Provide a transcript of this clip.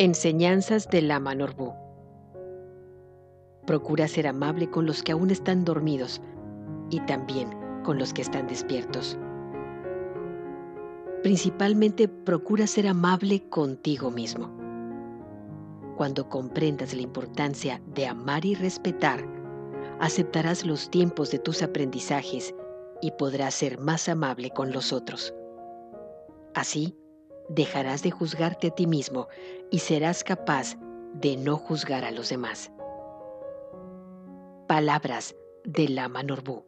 Enseñanzas de Lama Norbu. Procura ser amable con los que aún están dormidos y también con los que están despiertos. Principalmente procura ser amable contigo mismo. Cuando comprendas la importancia de amar y respetar, aceptarás los tiempos de tus aprendizajes y podrás ser más amable con los otros. Así, dejarás de juzgarte a ti mismo y serás capaz de no juzgar a los demás. Palabras de Lama Norbu.